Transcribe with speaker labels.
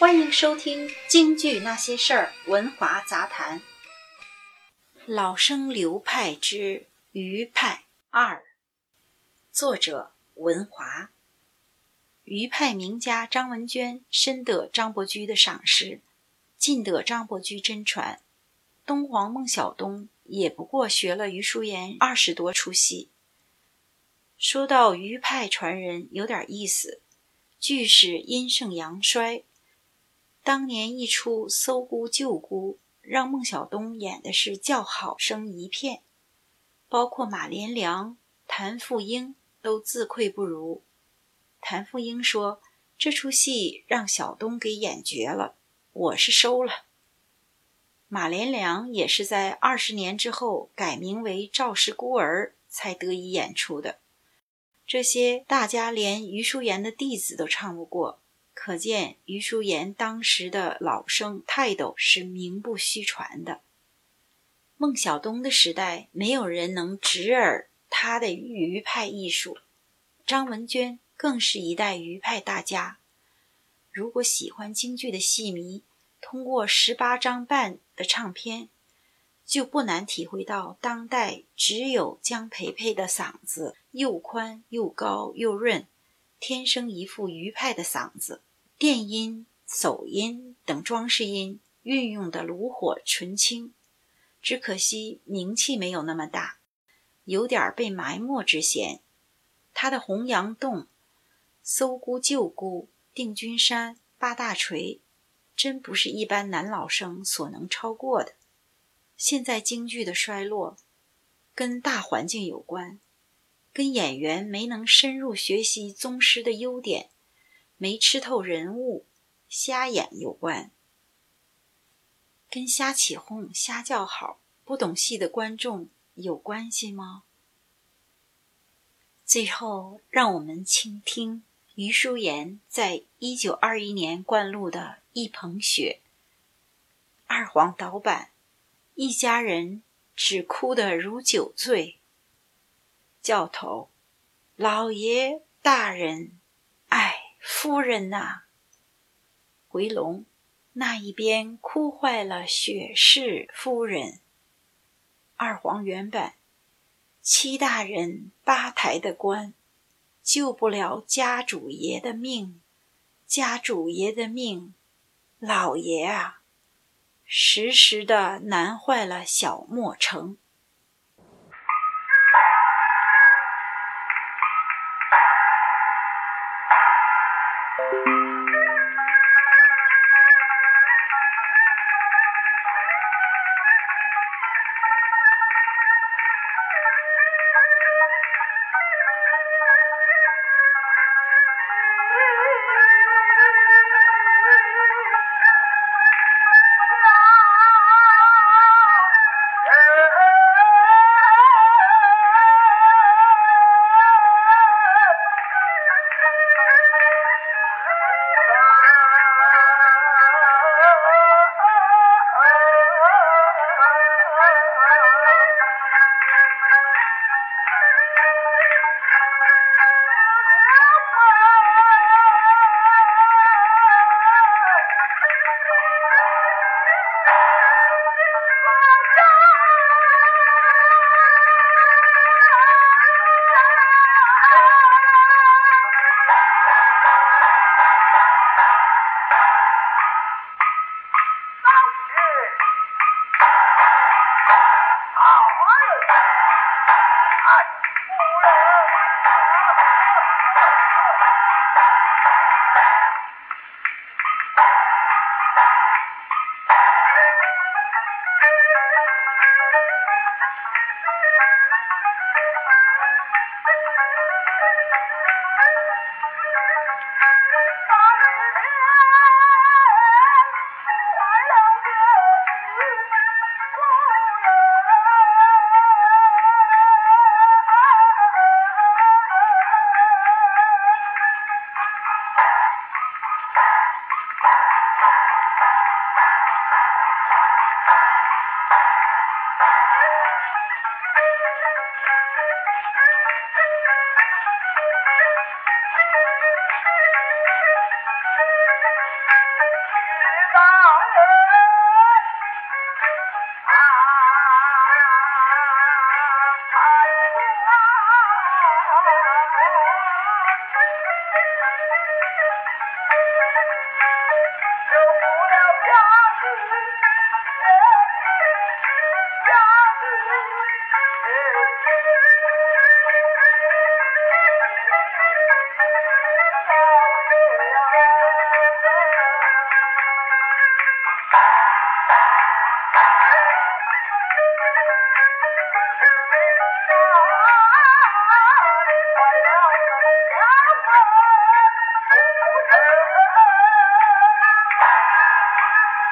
Speaker 1: 欢迎收听《京剧那些事儿》文华杂谈。老生流派之余派二，作者文华。余派名家张文娟深得张伯驹的赏识，尽得张伯驹真传。东皇孟小冬也不过学了余叔岩二十多出戏。说到余派传人，有点意思。俱是阴盛阳衰。当年一出《搜姑救姑》，让孟小冬演的是叫好声一片，包括马连良、谭富英都自愧不如。谭富英说：“这出戏让小冬给演绝了，我是收了。”马连良也是在二十年之后改名为赵氏孤儿才得以演出的。这些大家连余淑妍的弟子都唱不过。可见余叔岩当时的老生泰斗是名不虚传的。孟小冬的时代，没有人能直耳他的余派艺术。张文娟更是一代余派大家。如果喜欢京剧的戏迷，通过十八张半的唱片，就不难体会到当代只有江培培的嗓子又宽又高又润，天生一副余派的嗓子。电音、走音等装饰音运用的炉火纯青，只可惜名气没有那么大，有点被埋没之嫌。他的《洪阳洞》《搜姑救姑》《定军山》《八大锤》，真不是一般男老生所能超过的。现在京剧的衰落，跟大环境有关，跟演员没能深入学习宗师的优点。没吃透人物，瞎演有关，跟瞎起哄、瞎叫好、不懂戏的观众有关系吗？最后，让我们倾听余淑妍在一九二一年灌录的《一捧雪》，二黄导板，一家人只哭得如酒醉。教头，老爷大人，夫人呐，回龙那一边哭坏了雪氏夫人。二黄原版，七大人八抬的官，救不了家主爷的命，家主爷的命，老爷啊，时时的难坏了小莫城。Thank you.